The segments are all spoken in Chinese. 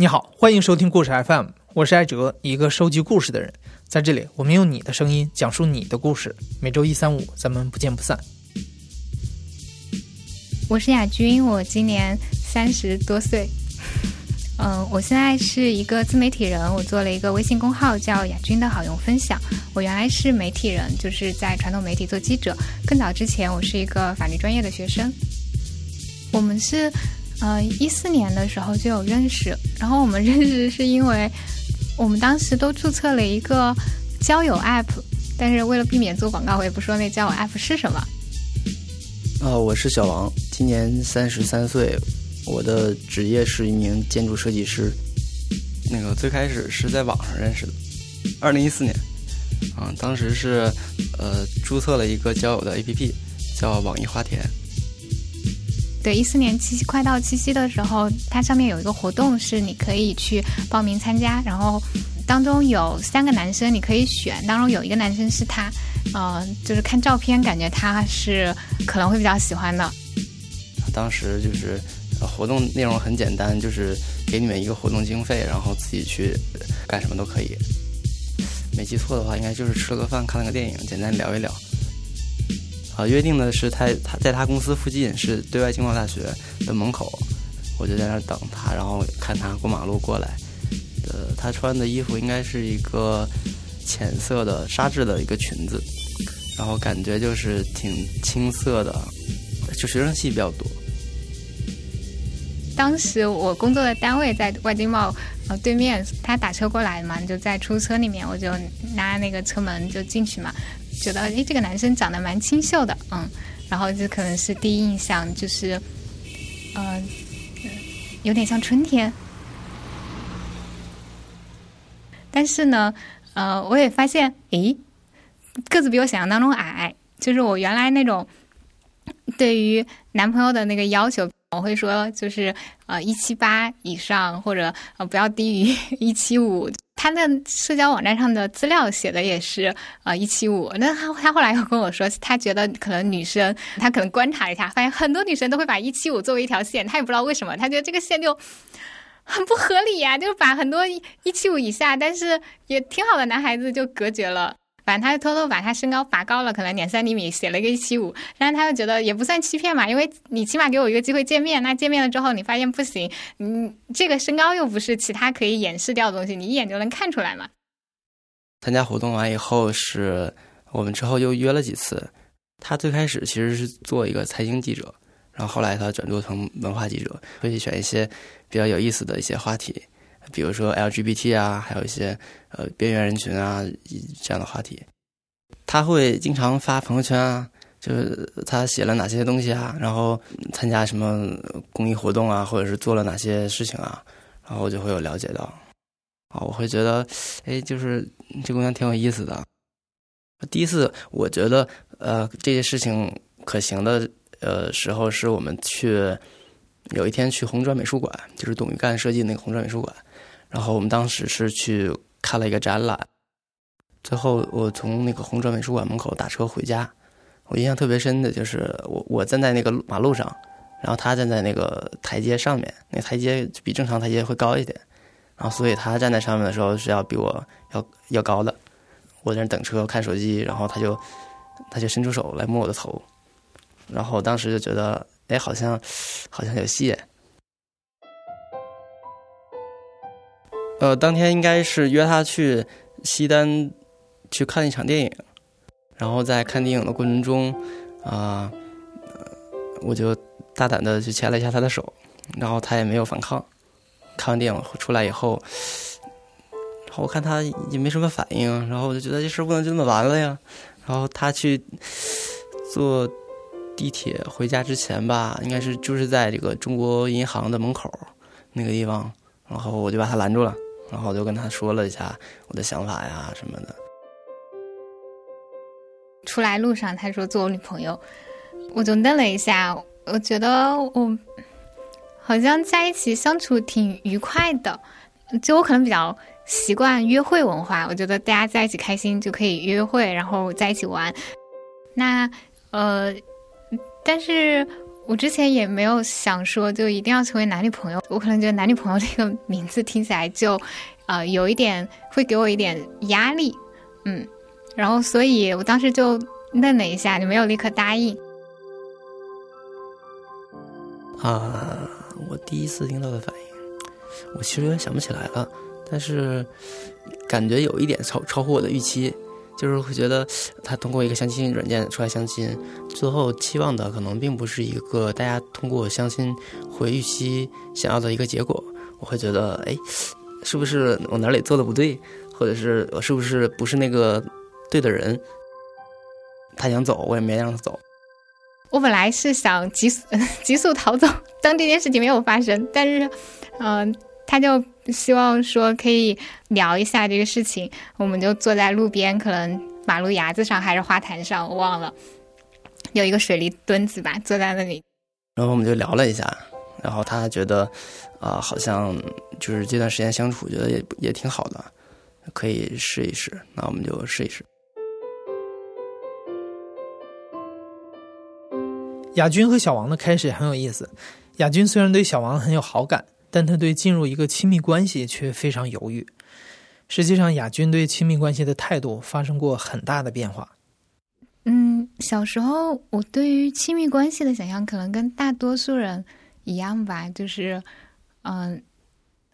你好，欢迎收听故事 FM，我是艾哲，一个收集故事的人。在这里，我们用你的声音讲述你的故事。每周一、三、五，咱们不见不散。我是亚军，我今年三十多岁。嗯，我现在是一个自媒体人，我做了一个微信公号叫亚军的好用分享。我原来是媒体人，就是在传统媒体做记者。更早之前，我是一个法律专业的学生。我们是。呃，一四年的时候就有认识，然后我们认识是因为我们当时都注册了一个交友 app，但是为了避免做广告，我也不说那交友 app 是什么。呃，我是小王，今年三十三岁，我的职业是一名建筑设计师。那个最开始是在网上认识的，二零一四年，啊，当时是呃注册了一个交友的 app，叫网易花田。对，一四年七夕快到七夕的时候，它上面有一个活动，是你可以去报名参加。然后当中有三个男生，你可以选，当中有一个男生是他，呃，就是看照片感觉他是可能会比较喜欢的。当时就是活动内容很简单，就是给你们一个活动经费，然后自己去干什么都可以。没记错的话，应该就是吃了个饭，看了个电影，简单聊一聊。啊，约定的是他他在他公司附近是对外经贸大学的门口，我就在那儿等他，然后看他过马路过来。呃，他穿的衣服应该是一个浅色的纱质的一个裙子，然后感觉就是挺青涩的，就学生系比较多。当时我工作的单位在外经贸呃对面，他打车过来嘛，就在出租车里面，我就拉那个车门就进去嘛。觉得诶，这个男生长得蛮清秀的，嗯，然后这可能是第一印象，就是，呃，有点像春天。但是呢，呃，我也发现，诶，个子比我想象当中矮，就是我原来那种对于男朋友的那个要求，我会说就是呃一七八以上，或者呃不要低于一七五。他那社交网站上的资料写的也是呃一七五，那他他后来又跟我说，他觉得可能女生他可能观察一下，发现很多女生都会把一七五作为一条线，他也不知道为什么，他觉得这个线就很不合理呀，就是把很多一七五以下但是也挺好的男孩子就隔绝了。反正他就偷偷把他身高拔高了，可能两三厘米，写了一个一七五。然后他就觉得也不算欺骗嘛，因为你起码给我一个机会见面。那见面了之后，你发现不行，嗯，这个身高又不是其他可以掩饰掉的东西，你一眼就能看出来嘛。参加活动完以后，是我们之后又约了几次。他最开始其实是做一个财经记者，然后后来他转做成文化记者，会去选一些比较有意思的一些话题。比如说 LGBT 啊，还有一些呃边缘人群啊这样的话题，他会经常发朋友圈啊，就是他写了哪些东西啊，然后参加什么公益活动啊，或者是做了哪些事情啊，然后我就会有了解到，啊，我会觉得，哎，就是这姑娘挺有意思的。第一次我觉得呃这些事情可行的呃时候，是我们去有一天去红砖美术馆，就是董玉干设计那个红砖美术馆。然后我们当时是去看了一个展览，最后我从那个红砖美术馆门口打车回家，我印象特别深的就是我我站在那个马路上，然后他站在那个台阶上面，那台阶比正常台阶会高一点，然后所以他站在上面的时候是要比我要要高的，我在那等车看手机，然后他就他就伸出手来摸我的头，然后当时就觉得哎好像好像有戏。呃，当天应该是约他去西单去看一场电影，然后在看电影的过程中，啊，我就大胆的去牵了一下他的手，然后他也没有反抗。看完电影出来以后，然后我看他也没什么反应，然后我就觉得这事不能就这么完了呀。然后他去坐地铁回家之前吧，应该是就是在这个中国银行的门口那个地方，然后我就把他拦住了。然后我就跟他说了一下我的想法呀什么的。出来路上，他说做我女朋友，我就愣了一下。我觉得我好像在一起相处挺愉快的，就我可能比较习惯约会文化。我觉得大家在一起开心就可以约会，然后在一起玩。那呃，但是我之前也没有想说就一定要成为男女朋友，我可能觉得男女朋友这个名字听起来就，呃，有一点会给我一点压力，嗯，然后所以我当时就愣了一下，就没有立刻答应。啊，我第一次听到的反应，我其实有点想不起来了，但是感觉有一点超超乎我的预期，就是会觉得他通过一个相亲软件出来相亲，最后期望的可能并不是一个大家通过相亲会预期想要的一个结果，我会觉得，哎，是不是我哪里做的不对，或者是我是不是不是那个对的人？他想走，我也没让他走。我本来是想急速 急速逃走，当这件事情没有发生。但是，嗯，他就希望说可以聊一下这个事情。我们就坐在路边，可能马路牙子上还是花坛上，我忘了，有一个水泥墩子吧，坐在那里。然后我们就聊了一下，然后他觉得，啊，好像就是这段时间相处，觉得也也挺好的，可以试一试。那我们就试一试。亚军和小王的开始很有意思。亚军虽然对小王很有好感，但他对进入一个亲密关系却非常犹豫。实际上，亚军对亲密关系的态度发生过很大的变化。嗯，小时候我对于亲密关系的想象可能跟大多数人一样吧，就是，嗯，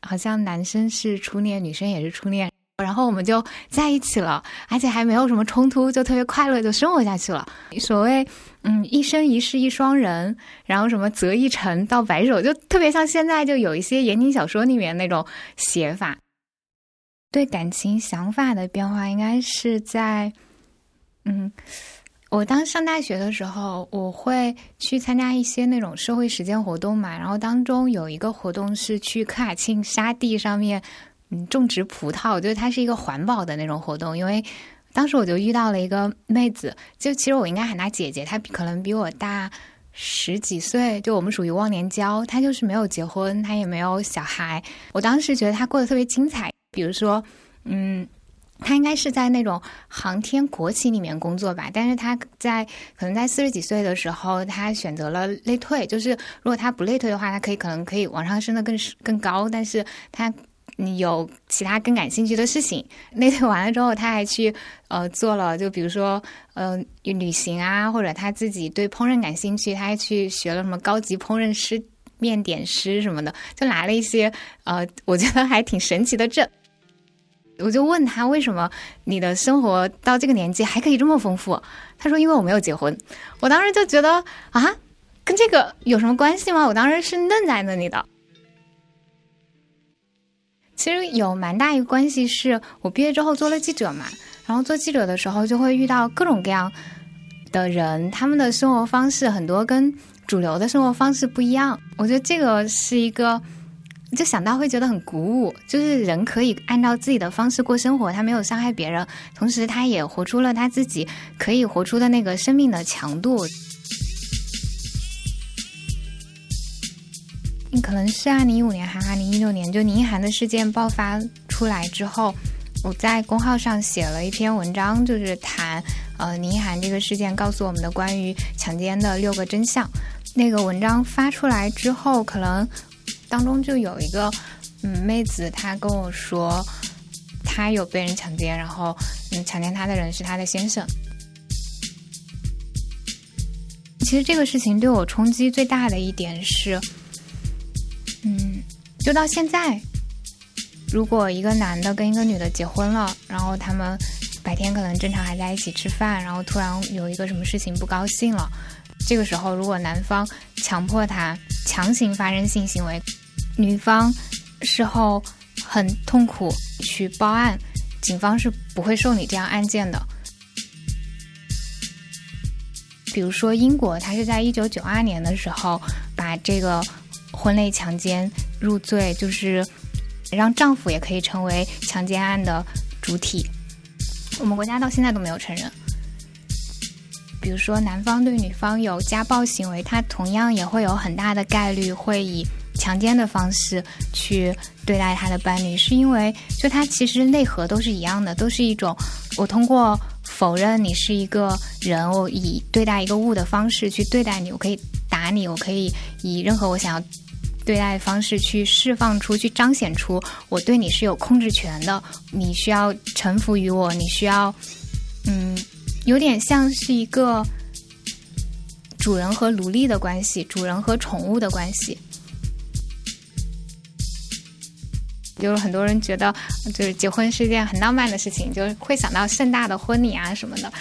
好像男生是初恋，女生也是初恋。然后我们就在一起了，而且还没有什么冲突，就特别快乐，就生活下去了。所谓“嗯，一生一世一双人”，然后什么“择一城到白首”，就特别像现在就有一些言情小说里面那种写法。对感情想法的变化，应该是在嗯，我当上大学的时候，我会去参加一些那种社会实践活动嘛，然后当中有一个活动是去科尔沁沙地上面。嗯，种植葡萄，我觉得它是一个环保的那种活动。因为当时我就遇到了一个妹子，就其实我应该喊她姐姐，她可能比我大十几岁，就我们属于忘年交。她就是没有结婚，她也没有小孩。我当时觉得她过得特别精彩。比如说，嗯，她应该是在那种航天国企里面工作吧，但是她在可能在四十几岁的时候，她选择了内退。就是如果她不内退的话，她可以可能可以往上升的更更高，但是她。你有其他更感兴趣的事情，那天完了之后，他还去呃做了，就比如说呃旅行啊，或者他自己对烹饪感兴趣，他还去学了什么高级烹饪师、面点师什么的，就拿了一些呃我觉得还挺神奇的证。我就问他为什么你的生活到这个年纪还可以这么丰富？他说因为我没有结婚。我当时就觉得啊，跟这个有什么关系吗？我当时是愣在那里的。其实有蛮大一个关系，是我毕业之后做了记者嘛，然后做记者的时候就会遇到各种各样的人，他们的生活方式很多跟主流的生活方式不一样。我觉得这个是一个，就想到会觉得很鼓舞，就是人可以按照自己的方式过生活，他没有伤害别人，同时他也活出了他自己可以活出的那个生命的强度。可能是二零一五年还是二零一六年，就宁寒的事件爆发出来之后，我在公号上写了一篇文章，就是谈呃宁寒这个事件告诉我们的关于强奸的六个真相。那个文章发出来之后，可能当中就有一个嗯妹子，她跟我说她有被人强奸，然后嗯强奸她的人是她的先生。其实这个事情对我冲击最大的一点是。就到现在，如果一个男的跟一个女的结婚了，然后他们白天可能正常还在一起吃饭，然后突然有一个什么事情不高兴了，这个时候如果男方强迫他强行发生性行为，女方事后很痛苦去报案，警方是不会受理这样案件的。比如说英国，他是在一九九二年的时候把这个。婚内强奸入罪，就是让丈夫也可以成为强奸案的主体。我们国家到现在都没有承认。比如说，男方对女方有家暴行为，他同样也会有很大的概率会以强奸的方式去对待他的伴侣，是因为就他其实内核都是一样的，都是一种我通过否认你是一个人，我以对待一个物的方式去对待你，我可以。打你，我可以以任何我想要对待方式去释放出去，彰显出我对你是有控制权的，你需要臣服于我，你需要，嗯，有点像是一个主人和奴隶的关系，主人和宠物的关系。就是很多人觉得，就是结婚是一件很浪漫的事情，就是会想到盛大的婚礼啊什么的。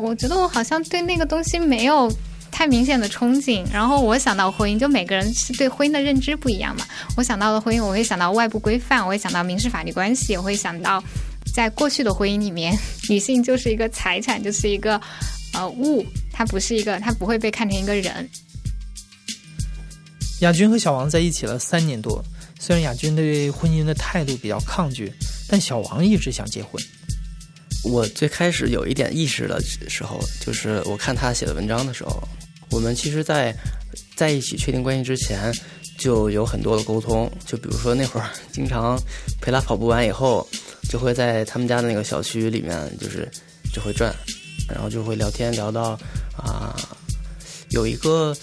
我觉得我好像对那个东西没有太明显的憧憬。然后我想到婚姻，就每个人是对婚姻的认知不一样嘛。我想到的婚姻，我会想到外部规范，我会想到民事法律关系，我会想到在过去的婚姻里面，女性就是一个财产，就是一个呃物，它不是一个，它不会被看成一个人。亚军和小王在一起了三年多。虽然亚军对婚姻的态度比较抗拒，但小王一直想结婚。我最开始有一点意识的时候，就是我看他写的文章的时候，我们其实，在在一起确定关系之前，就有很多的沟通。就比如说那会儿，经常陪他跑步完以后，就会在他们家的那个小区里面，就是就会转，然后就会聊天，聊到啊，有一个。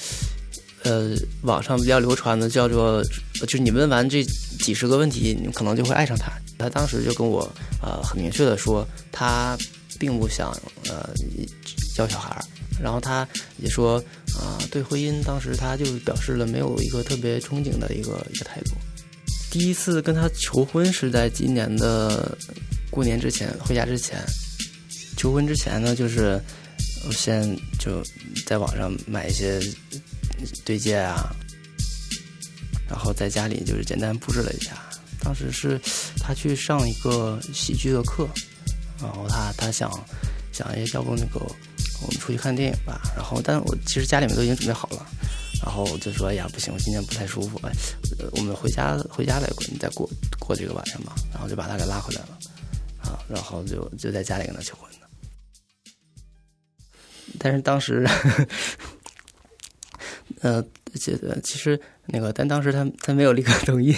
呃，网上比较流传的叫做，就是你问完这几十个问题，你可能就会爱上他。他当时就跟我呃很明确的说，他并不想呃教小孩儿。然后他也说啊，对婚姻当时他就表示了没有一个特别憧憬的一个一个态度。第一次跟他求婚是在今年的过年之前回家之前。求婚之前呢，就是我先就在网上买一些。对戒啊，然后在家里就是简单布置了一下。当时是他去上一个喜剧的课，然后他他想想，哎，要不那个我们出去看电影吧。然后，但我其实家里面都已经准备好了。然后就说，哎呀，不行，我今天不太舒服，哎，我们回家回家再过，你再过过这个晚上吧。然后就把他给拉回来了，啊，然后就就在家里跟他求婚的。但是当时。呃，觉得其实那个，但当时他他没有立刻同意。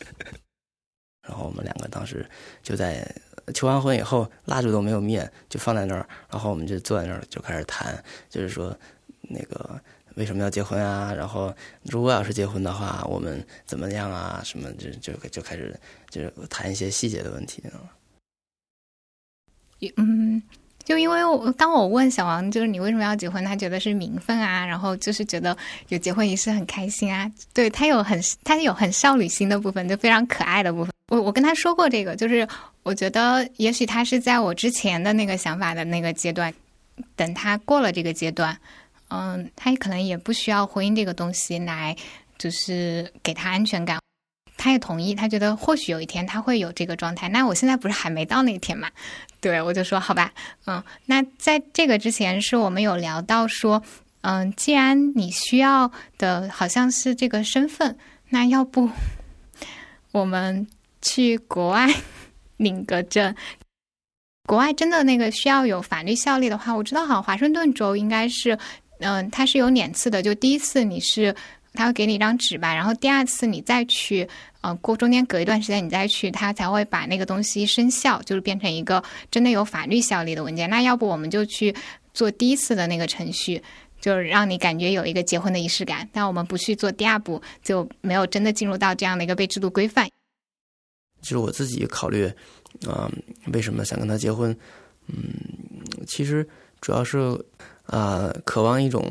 然后我们两个当时就在求完婚以后，蜡烛都没有灭，就放在那儿。然后我们就坐在那儿就开始谈，就是说那个为什么要结婚啊？然后如果要是结婚的话，我们怎么样啊？什么就就就开始就是谈一些细节的问题。嗯。就因为我当我问小王，就是你为什么要结婚？他觉得是名分啊，然后就是觉得有结婚仪式很开心啊。对他有很他有很少女心的部分，就非常可爱的部分。我我跟他说过这个，就是我觉得也许他是在我之前的那个想法的那个阶段，等他过了这个阶段，嗯，他可能也不需要婚姻这个东西来，就是给他安全感。他也同意，他觉得或许有一天他会有这个状态。那我现在不是还没到那天嘛？对我就说好吧，嗯，那在这个之前是我们有聊到说，嗯，既然你需要的好像是这个身份，那要不 我们去国外领个证？国外真的那个需要有法律效力的话，我知道好像华盛顿州应该是，嗯，它是有两次的，就第一次你是。他会给你一张纸吧，然后第二次你再去，呃，过中间隔一段时间你再去，他才会把那个东西生效，就是变成一个真的有法律效力的文件。那要不我们就去做第一次的那个程序，就是让你感觉有一个结婚的仪式感。但我们不去做第二步，就没有真的进入到这样的一个被制度规范。就是我自己考虑，嗯，为什么想跟他结婚？嗯，其实主要是啊，渴望一种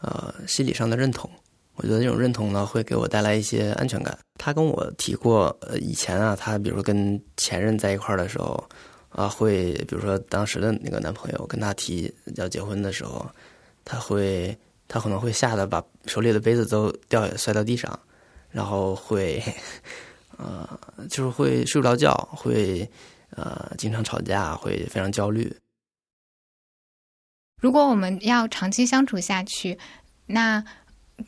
呃心理上的认同。我觉得这种认同呢，会给我带来一些安全感。他跟我提过，呃，以前啊，他比如说跟前任在一块儿的时候，啊，会比如说当时的那个男朋友跟他提要结婚的时候，他会他可能会吓得把手里的杯子都掉摔到地上，然后会，呃，就是会睡不着觉，会呃经常吵架，会非常焦虑。如果我们要长期相处下去，那。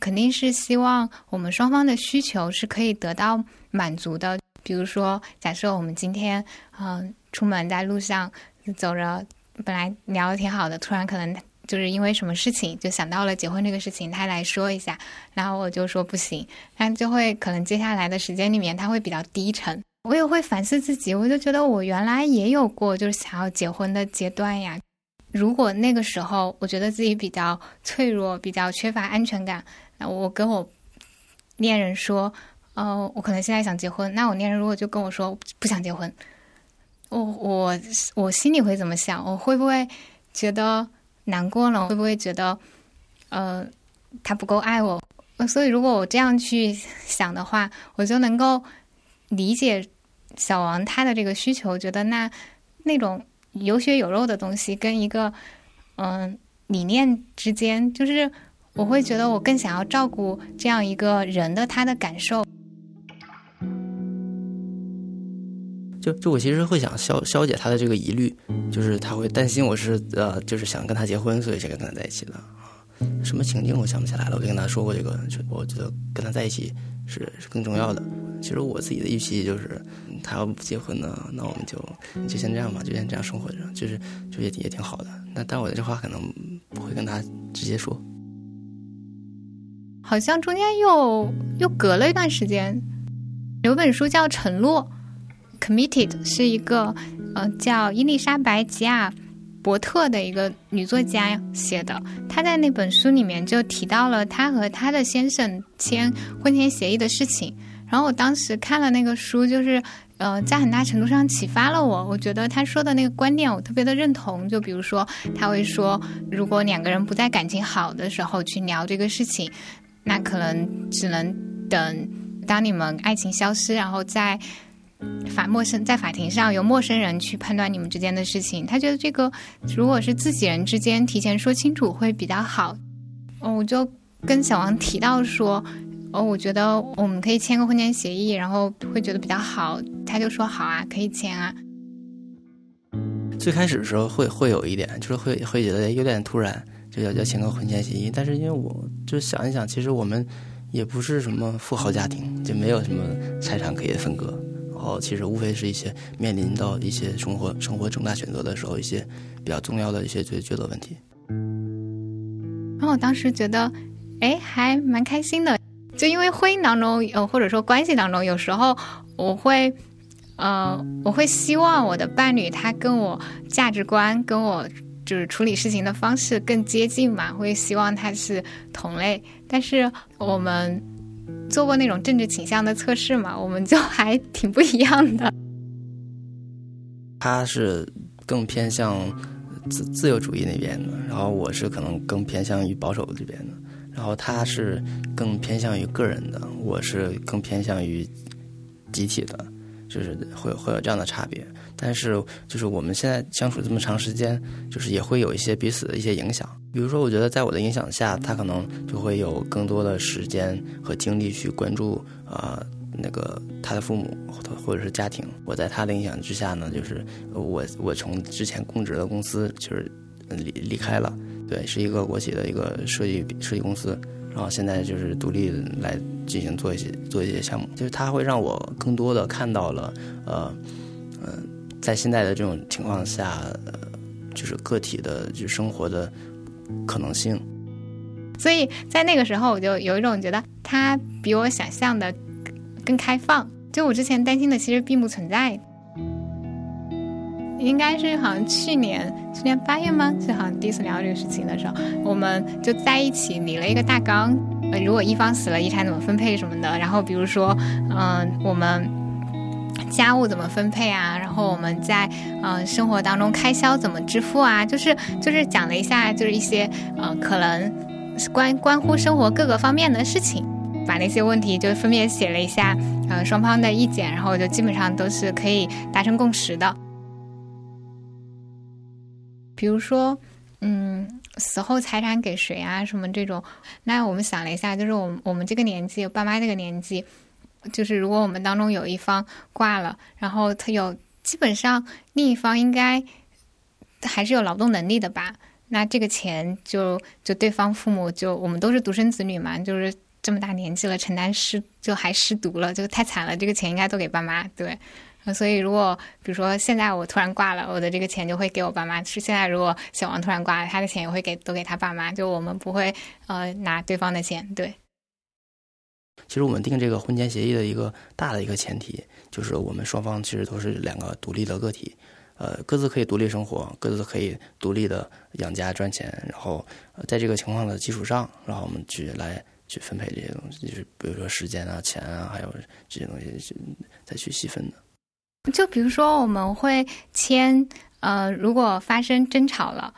肯定是希望我们双方的需求是可以得到满足的。比如说，假设我们今天嗯出门在路上走着，本来聊的挺好的，突然可能就是因为什么事情就想到了结婚这个事情，他来说一下，然后我就说不行，那就会可能接下来的时间里面他会比较低沉。我也会反思自己，我就觉得我原来也有过就是想要结婚的阶段呀。如果那个时候我觉得自己比较脆弱，比较缺乏安全感，那我跟我恋人说，呃，我可能现在想结婚，那我恋人如果就跟我说不想结婚，我我我心里会怎么想？我会不会觉得难过了？会不会觉得呃他不够爱我？所以如果我这样去想的话，我就能够理解小王他的这个需求，觉得那那种。有血有肉的东西跟一个嗯理念之间，就是我会觉得我更想要照顾这样一个人的他的感受。就我其实会想消消解他的这个疑虑，就是他会担心我是呃就是想跟他结婚，所以才跟他在一起的什么情境我想不起来了，我就跟他说过这个，我觉得跟他在一起是是更重要的。其实我自己的预期就是，他要不结婚呢，那我们就就先这样吧，就先这样生活着，就是就也也挺好的。那但我的这话可能不会跟他直接说。好像中间又又隔了一段时间，有本书叫《承诺》，Committed，是一个呃叫伊丽莎白吉亚伯特的一个女作家写的。她在那本书里面就提到了她和她的先生签婚前协议的事情。然后我当时看了那个书，就是，呃，在很大程度上启发了我。我觉得她说的那个观念，我特别的认同。就比如说，他会说，如果两个人不在感情好的时候去聊这个事情，那可能只能等当你们爱情消失，然后再法陌生在法庭上由陌生人去判断你们之间的事情。他觉得这个如果是自己人之间提前说清楚会比较好。嗯，我就跟小王提到说。哦，我觉得我们可以签个婚前协议，然后会觉得比较好。他就说好啊，可以签啊。最开始的时候会会有一点，就是会会觉得有点突然，就要要签个婚前协议。但是因为我就想一想，其实我们也不是什么富豪家庭，就没有什么财产可以分割。然后其实无非是一些面临到一些生活生活重大选择的时候，一些比较重要的一些抉抉择问题。然后我当时觉得，哎，还蛮开心的。就因为婚姻当中，呃，或者说关系当中，有时候我会，呃，我会希望我的伴侣他跟我价值观、跟我就是处理事情的方式更接近嘛，会希望他是同类。但是我们做过那种政治倾向的测试嘛，我们就 还挺不一样的。他是更偏向自自由主义那边的，然后我是可能更偏向于保守这边的。然后他是更偏向于个人的，我是更偏向于集体的，就是会会有这样的差别。但是就是我们现在相处这么长时间，就是也会有一些彼此的一些影响。比如说，我觉得在我的影响下，他可能就会有更多的时间和精力去关注啊那个他的父母或者是家庭。我在他的影响之下呢，就是我我从之前供职的公司就是离离开了。对，是一个国企的一个设计设计公司，然后现在就是独立来进行做一些做一些项目，就是它会让我更多的看到了，呃，嗯，在现在的这种情况下，就是个体的就生活的可能性。所以在那个时候，我就有一种觉得它比我想象的更开放，就我之前担心的其实并不存在。应该是好像去年去年八月吗？就好像第一次聊这个事情的时候，我们就在一起拟了一个大纲。呃，如果一方死了，遗产怎么分配什么的。然后比如说，嗯，我们家务怎么分配啊？然后我们在嗯生活当中开销怎么支付啊？就是就是讲了一下，就是一些呃可能关关乎生活各个方面的事情，把那些问题就分别写了一下，呃双方的意见，然后就基本上都是可以达成共识的。比如说，嗯，死后财产给谁啊？什么这种？那我们想了一下，就是我我们这个年纪，爸妈这个年纪，就是如果我们当中有一方挂了，然后他有基本上另一方应该还是有劳动能力的吧？那这个钱就就对方父母就我们都是独生子女嘛，就是这么大年纪了，承担失就还失独了，就太惨了。这个钱应该都给爸妈，对。所以，如果比如说现在我突然挂了，我的这个钱就会给我爸妈。是现在，如果小王突然挂了，他的钱也会给都给他爸妈。就我们不会呃拿对方的钱。对。其实我们定这个婚前协议的一个大的一个前提，就是我们双方其实都是两个独立的个体，呃各自可以独立生活，各自可以独立的养家赚钱，然后在这个情况的基础上，然后我们去来去分配这些东西，就是比如说时间啊、钱啊，还有这些东西再去细分的。就比如说我们会签，呃，如果发生争吵了，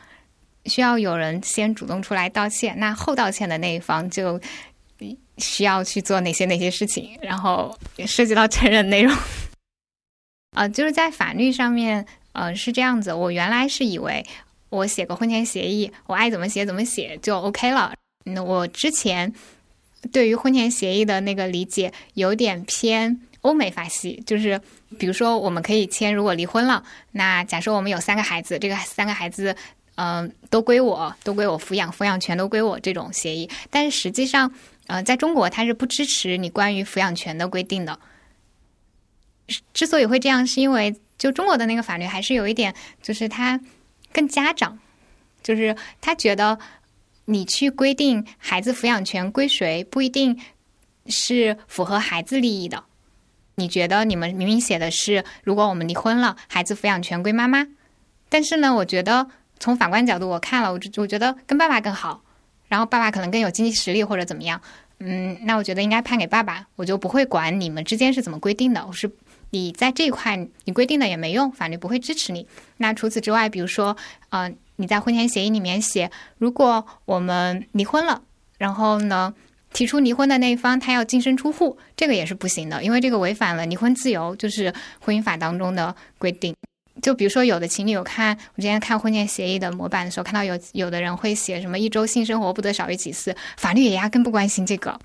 需要有人先主动出来道歉，那后道歉的那一方就。需要去做哪些哪些事情，然后涉及到成人内容，呃，就是在法律上面，呃，是这样子。我原来是以为我写个婚前协议，我爱怎么写怎么写就 OK 了。那我之前对于婚前协议的那个理解有点偏欧美法系，就是比如说我们可以签，如果离婚了，那假设我们有三个孩子，这个三个孩子，嗯，都归我，都归我抚养，抚养权都归我这种协议，但是实际上。呃，在中国，它是不支持你关于抚养权的规定的。之所以会这样，是因为就中国的那个法律还是有一点，就是他更家长，就是他觉得你去规定孩子抚养权归谁，不一定是符合孩子利益的。你觉得你们明明写的是，如果我们离婚了，孩子抚养权归妈妈，但是呢，我觉得从法官角度，我看了，我我觉得跟爸爸更好。然后爸爸可能更有经济实力或者怎么样，嗯，那我觉得应该判给爸爸，我就不会管你们之间是怎么规定的。我是你在这一块你规定的也没用，法律不会支持你。那除此之外，比如说，呃，你在婚前协议里面写，如果我们离婚了，然后呢，提出离婚的那一方他要净身出户，这个也是不行的，因为这个违反了离婚自由，就是婚姻法当中的规定。就比如说，有的情侣有看我之前看婚前协议的模板的时候，看到有有的人会写什么一周性生活不得少于几次，法律也压根不关心这个，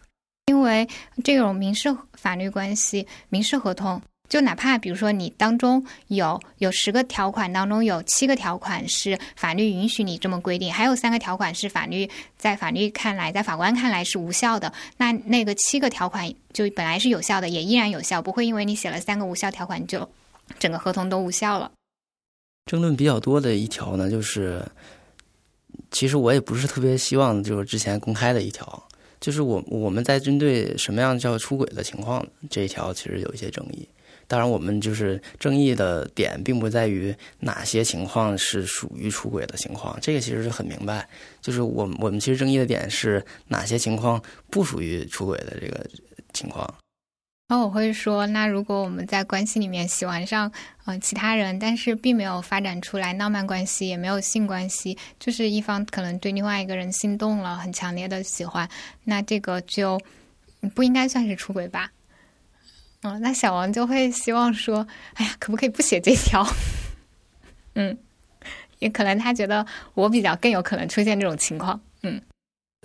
因为这种民事法律关系、民事合同，就哪怕比如说你当中有有十个条款当中有七个条款是法律允许你这么规定，还有三个条款是法律在法律看来，在法官看来是无效的，那那个七个条款就本来是有效的，也依然有效，不会因为你写了三个无效条款就整个合同都无效了。争论比较多的一条呢，就是其实我也不是特别希望，就是之前公开的一条，就是我我们在针对什么样叫出轨的情况这一条，其实有一些争议。当然，我们就是争议的点，并不在于哪些情况是属于出轨的情况，这个其实是很明白。就是我我们其实争议的点是哪些情况不属于出轨的这个情况。然后我会说，那如果我们在关系里面喜欢上呃其他人，但是并没有发展出来浪漫关系，也没有性关系，就是一方可能对另外一个人心动了，很强烈的喜欢，那这个就不应该算是出轨吧？嗯，那小王就会希望说，哎呀，可不可以不写这条？嗯，也可能他觉得我比较更有可能出现这种情况。嗯，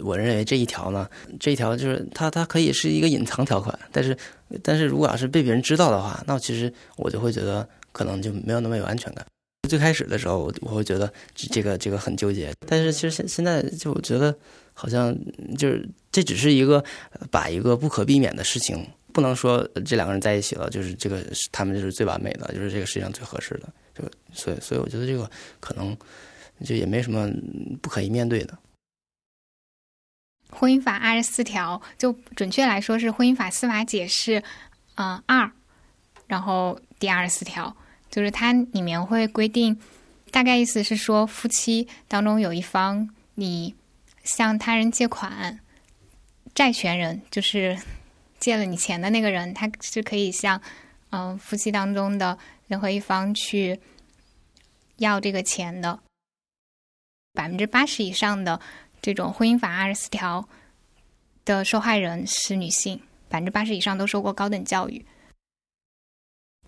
我认为这一条呢，这一条就是它它可以是一个隐藏条款，但是。但是如果要是被别人知道的话，那其实我就会觉得可能就没有那么有安全感。最开始的时候，我我会觉得这个这个很纠结。但是其实现现在就我觉得好像就是这只是一个把一个不可避免的事情，不能说这两个人在一起了，就是这个他们就是最完美的，就是这个世界上最合适的。就所以所以我觉得这个可能就也没什么不可以面对的。婚姻法二十四条，就准确来说是婚姻法司法解释，嗯二，然后第二十四条，就是它里面会规定，大概意思是说，夫妻当中有一方你向他人借款，债权人就是借了你钱的那个人，他是可以向嗯夫妻当中的任何一方去要这个钱的，百分之八十以上的。这种婚姻法二十四条的受害人是女性，百分之八十以上都受过高等教育。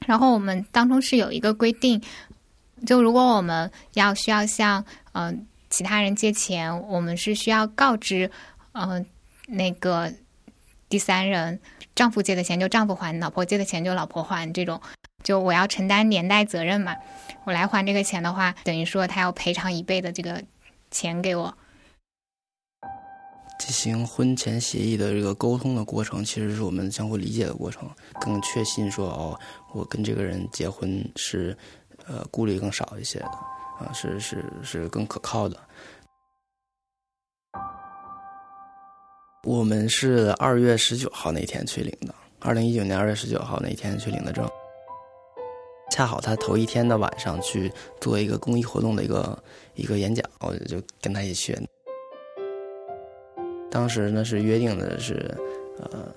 然后我们当中是有一个规定，就如果我们要需要向嗯其他人借钱，我们是需要告知嗯那个第三人，丈夫借的钱就丈夫还，老婆借的钱就老婆还。这种就我要承担连带责任嘛，我来还这个钱的话，等于说他要赔偿一倍的这个钱给我。进行婚前协议的这个沟通的过程，其实是我们相互理解的过程，更确信说哦，我跟这个人结婚是，呃，顾虑更少一些的，啊，是是是更可靠的。我们是二月十九号那天去领的，二零一九年二月十九号那天去领的证。恰好他头一天的晚上去做一个公益活动的一个一个演讲，我就跟他一起去。当时呢是约定的是，呃，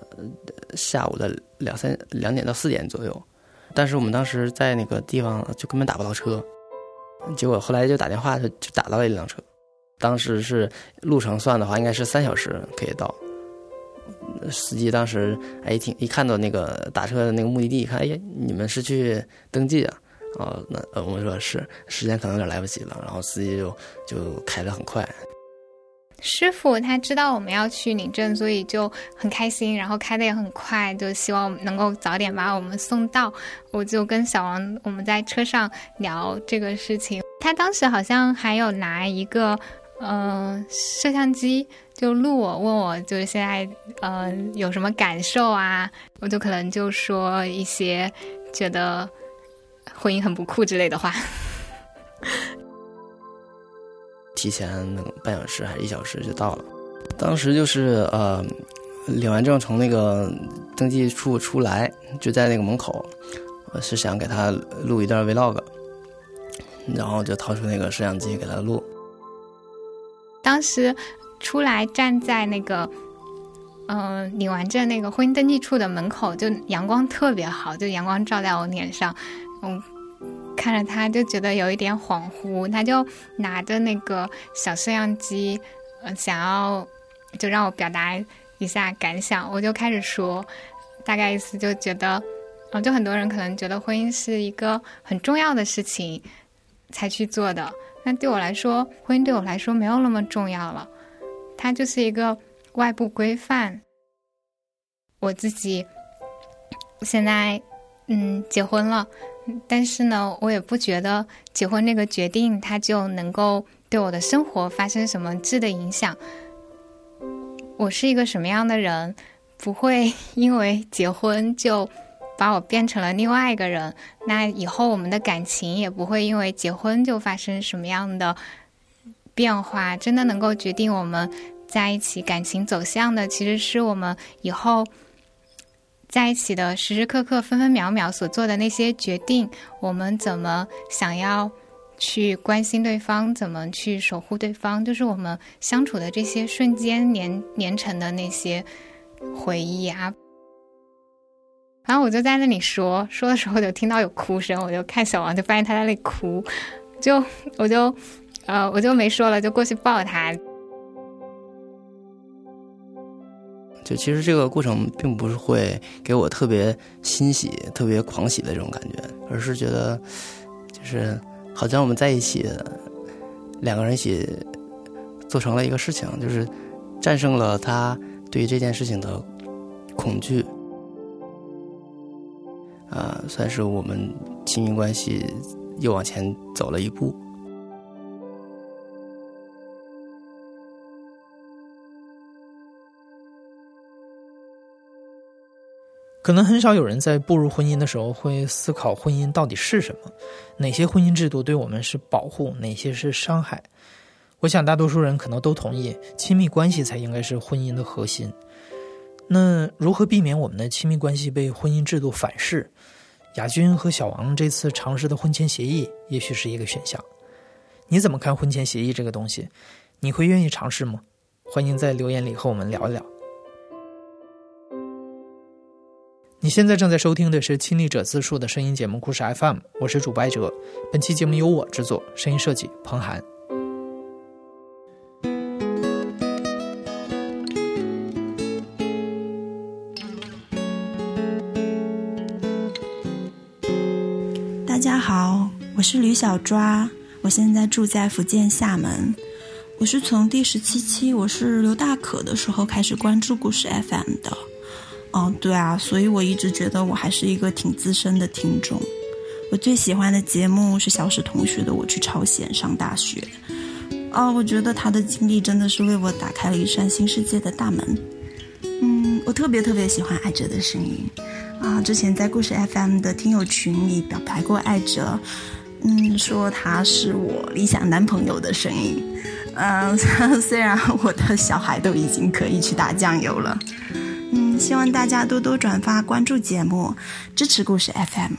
下午的两三两点到四点左右，但是我们当时在那个地方就根本打不到车，结果后来就打电话就就打到了一辆车，当时是路程算的话应该是三小时可以到。司机当时哎一听一看到那个打车的那个目的地，一看哎呀你们是去登记啊？哦，那呃我们说是，时间可能有点来不及了，然后司机就就开得很快。师傅他知道我们要去领证，所以就很开心，然后开的也很快，就希望能够早点把我们送到。我就跟小王我们在车上聊这个事情，他当时好像还有拿一个嗯摄像机。就录我问我就是现在呃有什么感受啊？我就可能就说一些觉得婚姻很不酷之类的话。提前那个半小时还是一小时就到了，当时就是呃领完证从那个登记处出来，就在那个门口，我是想给他录一段 vlog，然后就掏出那个摄像机给他录。当时。出来站在那个，嗯，领完证那个婚姻登记处的门口，就阳光特别好，就阳光照在我脸上，嗯，看着他就觉得有一点恍惚，他就拿着那个小摄像机，呃，想要就让我表达一下感想，我就开始说，大概意思就觉得，嗯，就很多人可能觉得婚姻是一个很重要的事情才去做的，那对我来说，婚姻对我来说没有那么重要了。它就是一个外部规范。我自己现在嗯结婚了，但是呢，我也不觉得结婚那个决定它就能够对我的生活发生什么质的影响。我是一个什么样的人，不会 因为结婚就把我变成了另外一个人。那以后我们的感情也不会因为结婚就发生什么样的。变化真的能够决定我们在一起感情走向的，其实是我们以后在一起的时时刻刻、分分秒秒所做的那些决定。我们怎么想要去关心对方，怎么去守护对方，就是我们相处的这些瞬间连连成的那些回忆啊。然后我就在那里说说的时候，就听到有哭声，我就看小王，就发现他在那里哭，就我就。呃，我就没说了，就过去抱他。就其实这个过程并不是会给我特别欣喜、特别狂喜的这种感觉，而是觉得，就是好像我们在一起，两个人一起做成了一个事情，就是战胜了他对于这件事情的恐惧，啊，算是我们亲密关系又往前走了一步。可能很少有人在步入婚姻的时候会思考婚姻到底是什么，哪些婚姻制度对我们是保护，哪些是伤害。我想大多数人可能都同意，亲密关系才应该是婚姻的核心。那如何避免我们的亲密关系被婚姻制度反噬？亚军和小王这次尝试的婚前协议也许是一个选项。你怎么看婚前协议这个东西？你会愿意尝试吗？欢迎在留言里和我们聊一聊。你现在正在收听的是《亲历者自述》的声音节目故事 FM，我是主播哲。本期节目由我制作，声音设计彭涵。大家好，我是吕小抓，我现在住在福建厦门。我是从第十七期我是刘大可的时候开始关注故事 FM 的。哦，对啊，所以我一直觉得我还是一个挺资深的听众。我最喜欢的节目是小史同学的《我去朝鲜上大学》。哦，我觉得他的经历真的是为我打开了一扇新世界的大门。嗯，我特别特别喜欢艾哲的声音。啊，之前在故事 FM 的听友群里表白过艾哲，嗯，说他是我理想男朋友的声音。嗯，虽然我的小孩都已经可以去打酱油了。嗯希望大家多多转发、关注节目，支持故事 FM。